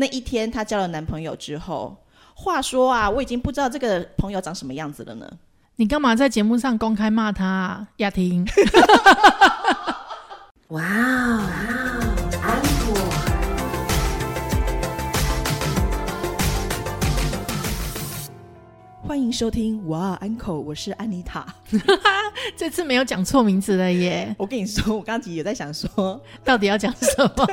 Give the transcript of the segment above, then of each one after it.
那一天她交了男朋友之后，话说啊，我已经不知道这个朋友长什么样子了呢。你干嘛在节目上公开骂他、啊？雅婷，哇哦，安果。欢迎收听哇，uncle，我是安妮塔。这次没有讲错名字了耶！我跟你说，我刚刚其实也在想说，到底要讲什么？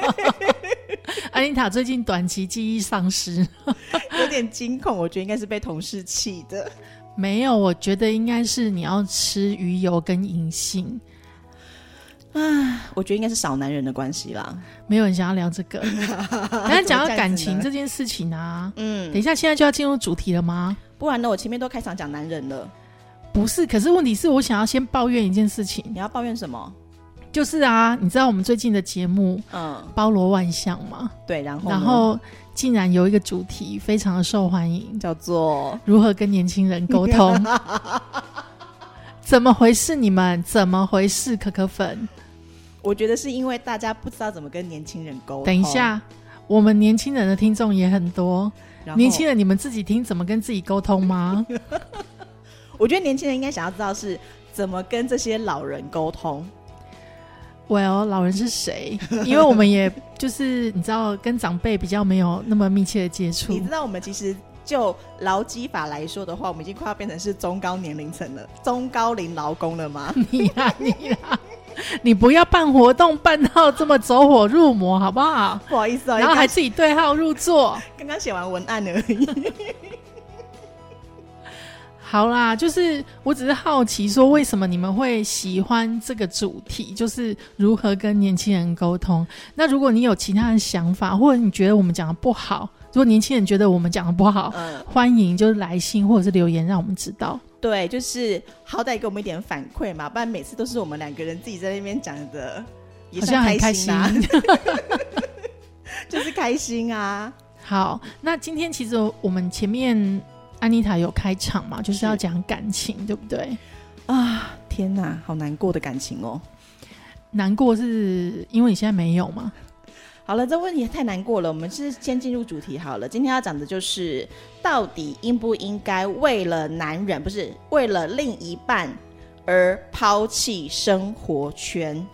安妮塔最近短期记忆丧失，有点惊恐，我觉得应该是被同事气的。没有，我觉得应该是你要吃鱼油跟银杏。啊，我觉得应该是少男人的关系啦。没有人想要聊这个，但是讲到感情这件事情啊，嗯，等一下现在就要进入主题了吗？不然呢，我前面都开场讲男人了。不是，可是问题是我想要先抱怨一件事情。你要抱怨什么？就是啊，你知道我们最近的节目，嗯，包罗万象嘛。对，然后然后竟然有一个主题非常的受欢迎，叫做如何跟年轻人沟通。怎么回事？你们怎么回事？可可粉，我觉得是因为大家不知道怎么跟年轻人沟通。等一下，我们年轻人的听众也很多。年轻人，你们自己听怎么跟自己沟通吗？我觉得年轻人应该想要知道是怎么跟这些老人沟通。Well，老人是谁？因为我们也就是你知道，跟长辈比较没有那么密切的接触。你知道，我们其实就劳基法来说的话，我们已经快要变成是中高年龄层了，中高龄劳工了吗？你啦，你啦。你不要办活动办到这么走火入魔，好不好？不好意思哦，然后还自己对号入座。刚刚写完文案而已。好啦，就是我只是好奇，说为什么你们会喜欢这个主题，就是如何跟年轻人沟通。那如果你有其他的想法，或者你觉得我们讲的不好，如果年轻人觉得我们讲的不好，嗯，欢迎就是来信或者是留言，让我们知道。对，就是好歹给我们一点反馈嘛，不然每次都是我们两个人自己在那边讲的，好像很开心啊，就是开心啊。好，那今天其实我们前面安妮塔有开场嘛，就是要讲感情，对不对？啊，天哪，好难过的感情哦。难过是因为你现在没有吗？好了，这问题太难过了。我们是先进入主题好了。今天要讲的就是，到底应不应该为了男人，不是为了另一半而抛弃生活圈？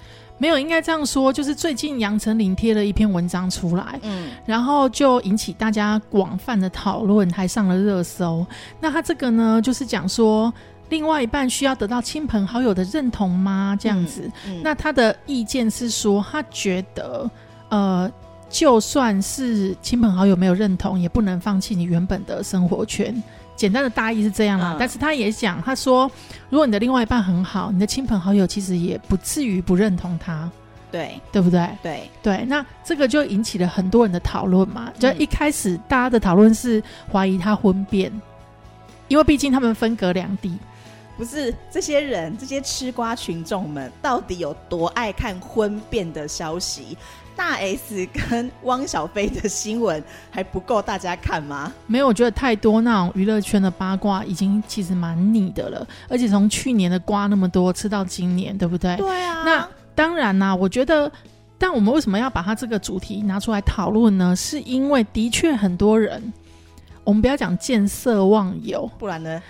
没有，应该这样说，就是最近杨丞琳贴了一篇文章出来，嗯，然后就引起大家广泛的讨论，还上了热搜。那他这个呢，就是讲说，另外一半需要得到亲朋好友的认同吗？这样子。那他的意见是说，他觉得。呃，就算是亲朋好友没有认同，也不能放弃你原本的生活圈。简单的大意是这样啦。但是他也讲，他说，如果你的另外一半很好，你的亲朋好友其实也不至于不认同他。对，对不对？对对。那这个就引起了很多人的讨论嘛。就一开始大家的讨论是怀疑他婚变，因为毕竟他们分隔两地。不是这些人，这些吃瓜群众们到底有多爱看婚变的消息？大 S 跟汪小菲的新闻还不够大家看吗？没有，我觉得太多那种娱乐圈的八卦已经其实蛮腻的了。而且从去年的瓜那么多，吃到今年，对不对？对啊。那当然啦，我觉得，但我们为什么要把它这个主题拿出来讨论呢？是因为的确很多人，我们不要讲见色忘友，不然呢？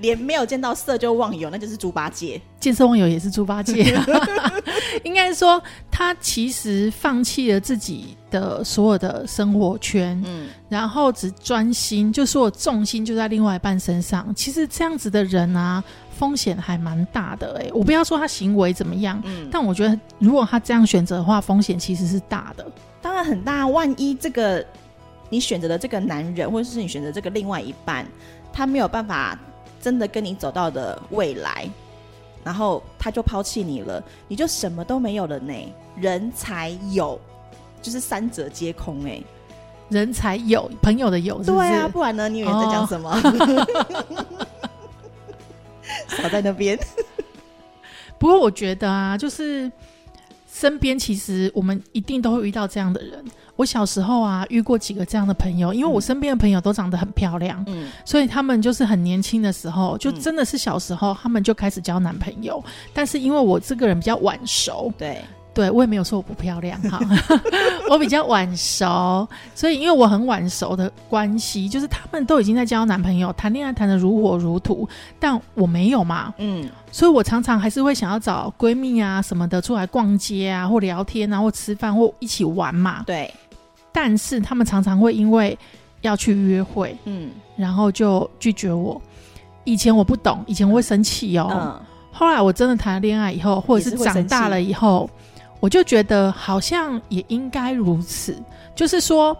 连没有见到色就忘友，那就是猪八戒。见色忘友也是猪八戒。应该说，他其实放弃了自己的所有的生活圈，嗯，然后只专心，就说我重心就在另外一半身上。其实这样子的人啊，风险还蛮大的。哎，我不要说他行为怎么样，嗯，但我觉得如果他这样选择的话，风险其实是大的。当然很大，万一这个你选择的这个男人，或者是你选择这个另外一半，他没有办法。真的跟你走到的未来，然后他就抛弃你了，你就什么都没有了呢？人才有，就是三者皆空哎。人才有朋友的有，对啊，不然呢？你以为在讲什么？少在那边。不过我觉得啊，就是身边其实我们一定都会遇到这样的人。我小时候啊，遇过几个这样的朋友，因为我身边的朋友都长得很漂亮，嗯，所以他们就是很年轻的时候，就真的是小时候，他们就开始交男朋友。但是因为我这个人比较晚熟，对对我也没有说我不漂亮哈，我比较晚熟，所以因为我很晚熟的关系，就是他们都已经在交男朋友，谈恋爱谈的如火如荼，但我没有嘛，嗯，所以我常常还是会想要找闺蜜啊什么的出来逛街啊，或聊天啊，或吃饭或一起玩嘛，对，但是他们常常会因为要去约会，嗯，然后就拒绝我。以前我不懂，以前我会生气哦。后来我真的谈了恋爱以后，或者是长大了以后，我就觉得好像也应该如此。就是说，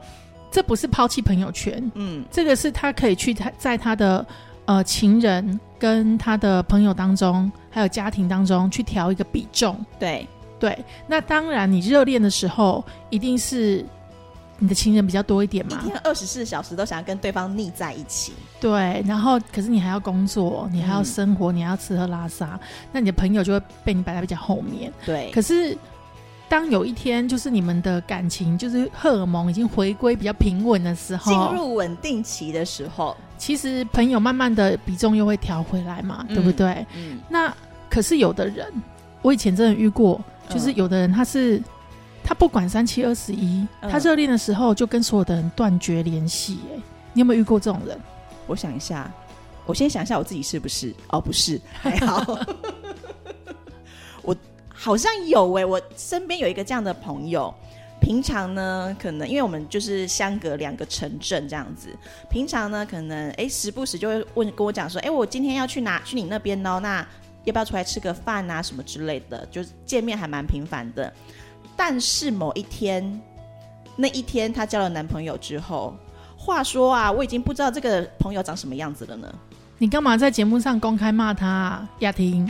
这不是抛弃朋友圈，嗯，这个是他可以去他在他的呃情人跟他的朋友当中，还有家庭当中去调一个比重。对对，那当然，你热恋的时候一定是。你的情人比较多一点嘛？一天二十四小时都想要跟对方腻在一起。对，然后可是你还要工作，你还要生活，你还要吃喝拉撒，那你的朋友就会被你摆在比较后面。对。可是当有一天，就是你们的感情就是荷尔蒙已经回归比较平稳的时候，进入稳定期的时候，其实朋友慢慢的比重又会调回来嘛，对不对？嗯。那可是有的人，我以前真的遇过，就是有的人他是。他不管三七二十一，他热恋的时候就跟所有的人断绝联系。哎，你有没有遇过这种人？我想一下，我先想一下我自己是不是？哦，不是，还好。好像有哎，我身边有一个这样的朋友。平常呢，可能因为我们就是相隔两个城镇这样子，平常呢，可能哎时不时就会问跟我讲说，哎，我今天要去哪？去你那边哦，那要不要出来吃个饭啊？什么之类的，就是见面还蛮频繁的。但是某一天，那一天她交了男朋友之后，话说啊，我已经不知道这个朋友长什么样子了呢。你干嘛在节目上公开骂他？雅婷，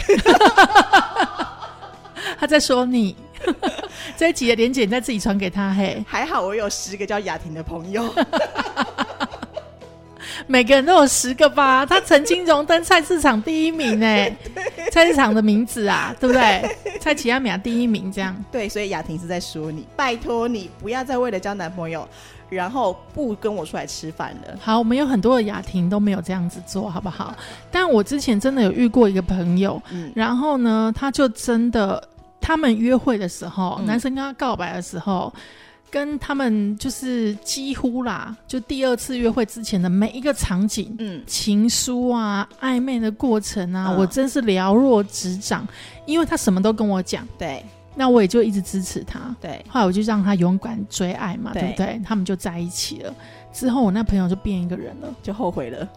他在说你。这一集的连姐你再自己传给他嘿。还好我有十个叫雅婷的朋友。每个人都有十个吧？他曾经荣登菜市场第一名 呢，菜市场的名字啊，对不对？蔡奇亚米亚第一名这样。对，所以雅婷是在说你，拜托你不要再为了交男朋友，然后不跟我出来吃饭了。好，我们有很多的雅婷都没有这样子做好不好？但我之前真的有遇过一个朋友，然后呢，他就真的，他们约会的时候，男生跟他告白的时候。跟他们就是几乎啦，就第二次约会之前的每一个场景，嗯，情书啊，暧昧的过程啊，我真是了若指掌，因为他什么都跟我讲，对，那我也就一直支持他，对，后来我就让他勇敢追爱嘛，对不对？他们就在一起了，之后我那朋友就变一个人了，就后悔了。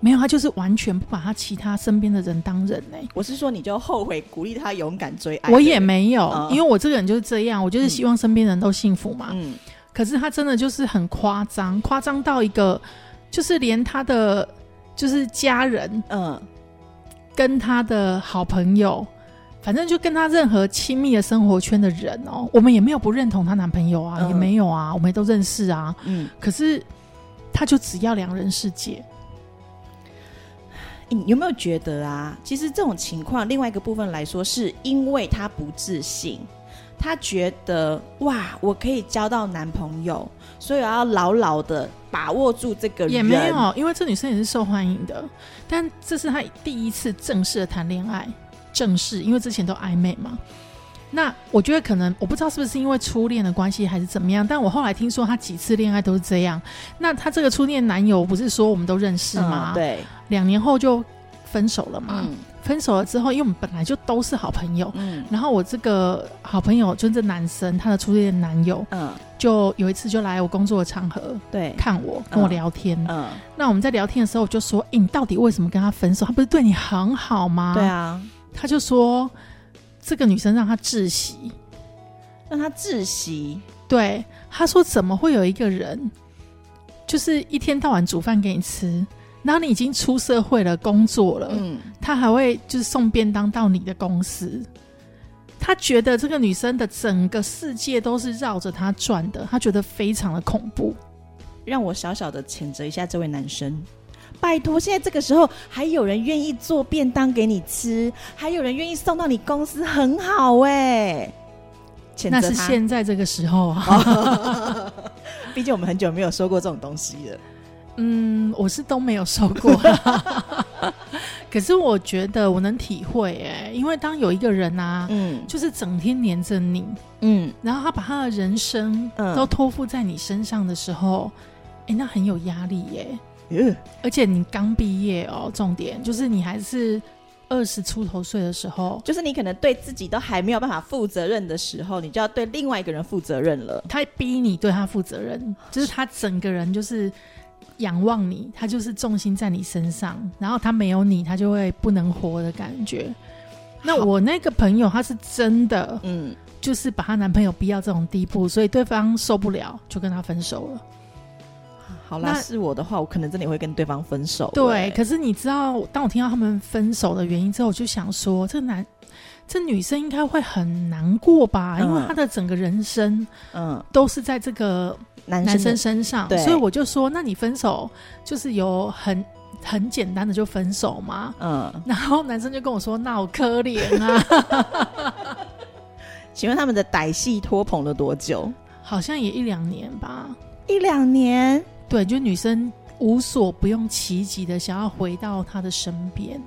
没有，他就是完全不把他其他身边的人当人呢。我是说，你就后悔鼓励他勇敢追爱。我也没有，因为我这个人就是这样，我就是希望身边人都幸福嘛。嗯。可是他真的就是很夸张，夸张到一个，就是连他的就是家人，嗯，跟他的好朋友，反正就跟他任何亲密的生活圈的人哦，我们也没有不认同她男朋友啊，也没有啊，我们都认识啊。嗯。可是他就只要两人世界。你有没有觉得啊？其实这种情况，另外一个部分来说，是因为他不自信，他觉得哇，我可以交到男朋友，所以我要牢牢的把握住这个人。也没有，因为这女生也是受欢迎的，但这是他第一次正式的谈恋爱，正式，因为之前都暧昧嘛。那我觉得可能我不知道是不是因为初恋的关系还是怎么样，但我后来听说他几次恋爱都是这样。那他这个初恋男友不是说我们都认识吗？对，两年后就分手了嘛。嗯分手了之后，因为我们本来就都是好朋友，嗯，然后我这个好朋友就是男生，他的初恋男友，嗯，就有一次就来我工作的场合，对，看我跟我聊天，嗯，那我们在聊天的时候我就说，哎，你到底为什么跟他分手？他不是对你很好吗？对啊，他就说。这个女生让他窒息，让他窒息。对，他说：“怎么会有一个人，就是一天到晚煮饭给你吃，然后你已经出社会了，工作了，嗯，他还会就是送便当到你的公司。他觉得这个女生的整个世界都是绕着他转的，他觉得非常的恐怖。让我小小的谴责一下这位男生。”拜托，现在这个时候还有人愿意做便当给你吃，还有人愿意送到你公司，很好哎。那是现在这个时候啊，毕竟我们很久没有收过这种东西了。嗯，我是都没有收过。可是我觉得我能体会哎，因为当有一个人啊，嗯，就是整天黏着你，嗯，然后他把他的人生都托付在你身上的时候，哎，那很有压力耶。嗯，而且你刚毕业哦，重点就是你还是二十出头岁的时候，就是你可能对自己都还没有办法负责任的时候，你就要对另外一个人负责任了。他逼你对他负责任，就是他整个人就是。仰望你，他就是重心在你身上，然后他没有你，他就会不能活的感觉。那我那个朋友，他是真的，嗯，就是把她男朋友逼到这种地步，所以对方受不了，就跟他分手了。好啦，是我的话，我可能真的会跟对方分手。对，可是你知道，当我听到他们分手的原因之后，我就想说，这男，这女生应该会很难过吧？因为她的整个人生，嗯，都是在这个。男生身上，所以我就说，那你分手就是有很很简单的就分手嘛？嗯，然后男生就跟我说，那好可怜啊。请问他们的歹戏拖棚了多久？好像也一两年吧，一两年。对，就女生无所不用其极的想要回到他的身边，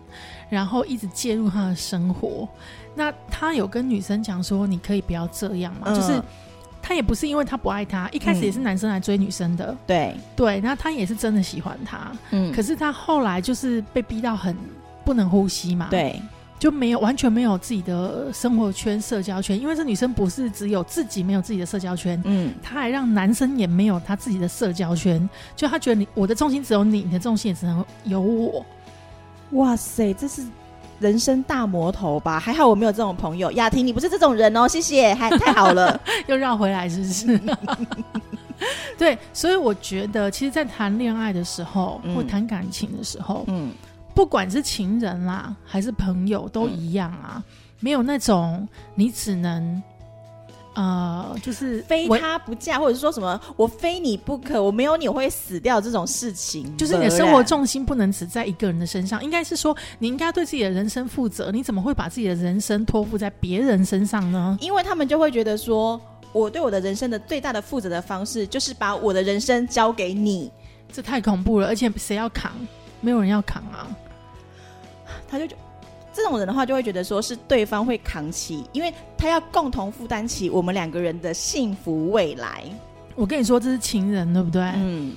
然后一直介入他的生活。那他有跟女生讲说，你可以不要这样嘛？就是。他也不是因为他不爱他，一开始也是男生来追女生的，对对，那他也是真的喜欢他，嗯，可是他后来就是被逼到很不能呼吸嘛，对，就没有完全没有自己的生活圈、社交圈，因为这女生不是只有自己没有自己的社交圈，嗯，她还让男生也没有他自己的社交圈，就她觉得你我的重心只有你，你的重心也只能有我，哇塞，这是。人生大魔头吧，还好我没有这种朋友。雅婷，你不是这种人哦，谢谢，还太好了，又绕回来是不是？对，所以我觉得，其实，在谈恋爱的时候，或谈感情的时候，嗯，不管是情人啦，还是朋友，都一样啊，没有那种你只能。呃，就是非他不嫁，或者是说什么我非你不可，我没有你我会死掉这种事情，就是你的生活重心不能只在一个人的身上，应该是说你应该对自己的人生负责。你怎么会把自己的人生托付在别人身上呢？因为他们就会觉得说，我对我的人生的最大的负责的方式，就是把我的人生交给你，这太恐怖了，而且谁要扛？没有人要扛啊，他就。这种人的话，就会觉得说是对方会扛起，因为他要共同负担起我们两个人的幸福未来。我跟你说，这是情人，对不对？嗯。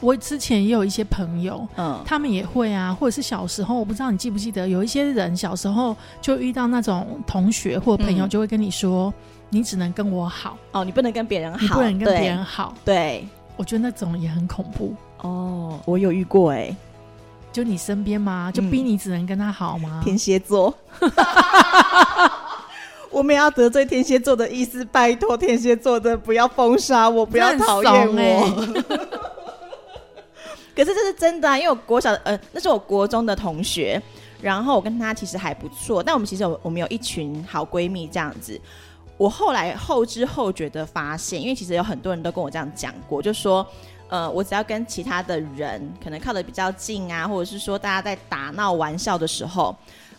我之前也有一些朋友，嗯，他们也会啊，或者是小时候，我不知道你记不记得，有一些人小时候就遇到那种同学或朋友，就会跟你说，你只能跟我好哦，你不能跟别人好，你不能跟别人好。对，我觉得那种也很恐怖。哦，我有遇过哎。就你身边吗？就逼你只能跟他好吗？天蝎座，我们要得罪天蝎座的意思，拜托天蝎座的不要封杀我，不要讨厌我。可是这是真的啊，因为我国小呃，那是我国中的同学，然后我跟他其实还不错，但我们其实有我们有一群好闺蜜这样子。我后来后知后觉的发现，因为其实有很多人都跟我这样讲过，就说。呃，我只要跟其他的人可能靠的比较近啊，或者是说大家在打闹玩笑的时候，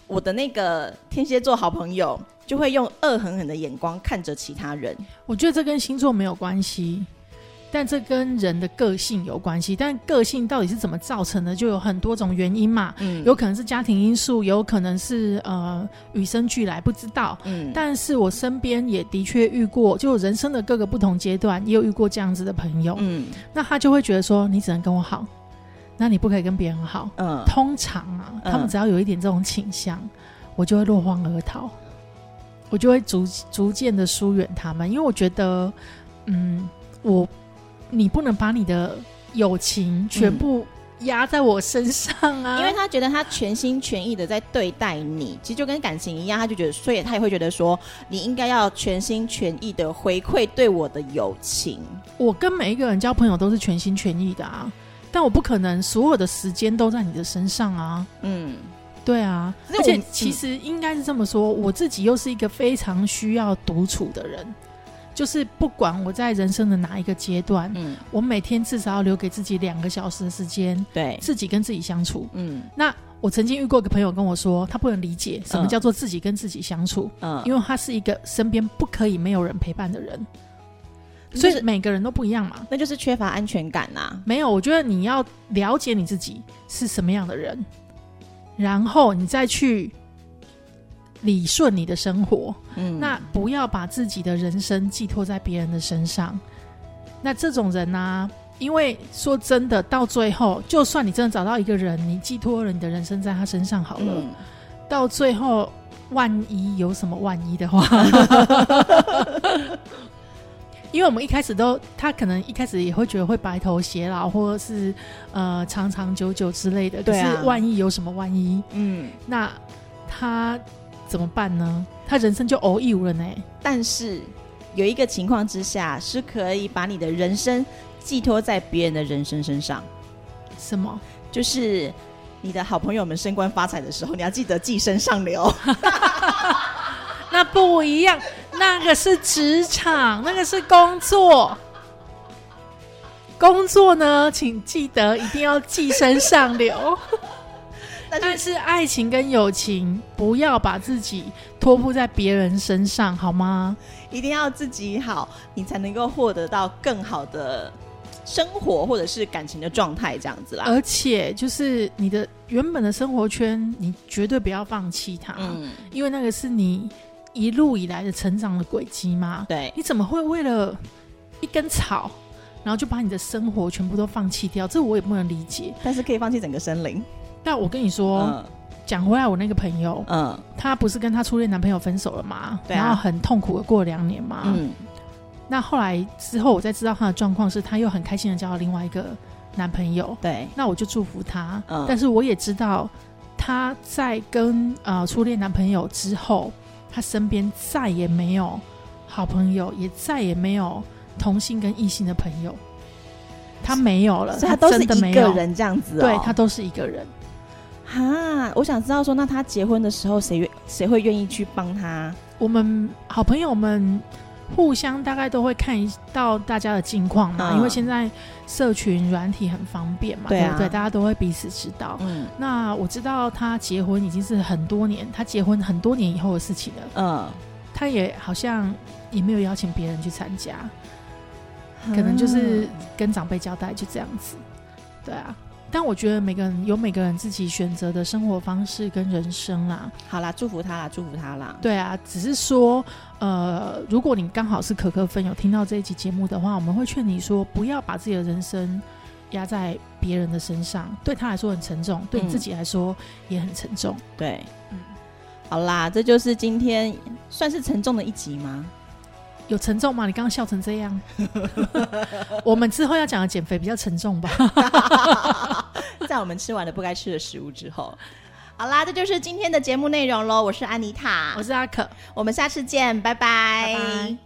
我的那个天蝎座好朋友就会用恶狠狠的眼光看着其他人。我觉得这跟星座没有关系。但这跟人的个性有关系，但个性到底是怎么造成的，就有很多种原因嘛。嗯，有可能是家庭因素，有可能是呃与生俱来，不知道。嗯，但是我身边也的确遇过，就人生的各个不同阶段，也有遇过这样子的朋友。嗯，那他就会觉得说，你只能跟我好，那你不可以跟别人好。嗯，通常啊，他们只要有一点这种倾向，我就会落荒而逃，我就会逐逐渐的疏远他们，因为我觉得，嗯，我。你不能把你的友情全部压在我身上啊！因为他觉得他全心全意的在对待你，其实就跟感情一样，他就觉得，所以他也会觉得说，你应该要全心全意的回馈对我的友情。我跟每一个人交朋友都是全心全意的啊，但我不可能所有的时间都在你的身上啊。嗯，对啊，而且其实应该是这么说，我自己又是一个非常需要独处的人。就是不管我在人生的哪一个阶段，嗯，我每天至少要留给自己两个小时的时间，对，自己跟自己相处，嗯。那我曾经遇过一个朋友跟我说，他不能理解什么叫做自己跟自己相处，嗯，因为他是一个身边不可以没有人陪伴的人，所以每个人都不一样嘛，那就是缺乏安全感呐。没有，我觉得你要了解你自己是什么样的人，然后你再去理顺你的生活。嗯，那不要把自己的人生寄托在别人的身上。那这种人呢？因为说真的，到最后，就算你真的找到一个人，你寄托了你的人生在他身上好了，到最后，万一有什么万一的话，因为我们一开始都，他可能一开始也会觉得会白头偕老，或者是呃长长久久之类的。可是万一有什么万一，嗯，那他怎么办呢？他人生就偶遇了呢。但是有一个情况之下，是可以把你的人生。寄托在别人的人生身上，什么？就是你的好朋友们升官发财的时候，你要记得寄生上流。那不一样，那个是职场，那个是工作。工作呢，请记得一定要寄生上流。但是爱情跟友情，不要把自己托付在别人身上，好吗？一定要自己好，你才能够获得到更好的。生活或者是感情的状态这样子啦，而且就是你的原本的生活圈，你绝对不要放弃它，嗯，因为那个是你一路以来的成长的轨迹嘛。对，你怎么会为了一根草，然后就把你的生活全部都放弃掉？这我也不能理解。但是可以放弃整个森林。但我跟你说，讲回来，我那个朋友，嗯，他不是跟他初恋男朋友分手了吗？对然后很痛苦的过两年嘛，嗯。那后来之后，我才知道他的状况是，他又很开心的交了另外一个男朋友。对，那我就祝福他。嗯，但是我也知道他在跟呃初恋男朋友之后，他身边再也没有好朋友，也再也没有同性跟异性的朋友。他没有了，他都是一个人这样子。对他都是一个人。哈，我想知道说，那他结婚的时候，谁愿谁会愿意去帮他？我们好朋友们。互相大概都会看到大家的近况嘛，因为现在社群软体很方便嘛，对不对？大家都会彼此知道。嗯，那我知道他结婚已经是很多年，他结婚很多年以后的事情了。嗯，他也好像也没有邀请别人去参加，可能就是跟长辈交代就这样子。对啊。但我觉得每个人有每个人自己选择的生活方式跟人生啦。好啦，祝福他啦，祝福他啦。对啊，只是说，呃，如果你刚好是可可粉有听到这一集节目的话，我们会劝你说，不要把自己的人生压在别人的身上，对他来说很沉重，对你自己来说也很沉重。对，嗯，好啦，这就是今天算是沉重的一集吗？有沉重吗？你刚刚笑成这样，我们之后要讲的减肥比较沉重吧？在我们吃完了不该吃的食物之后，好啦，这就是今天的节目内容喽。我是安妮塔，我是阿可，我们下次见，拜拜。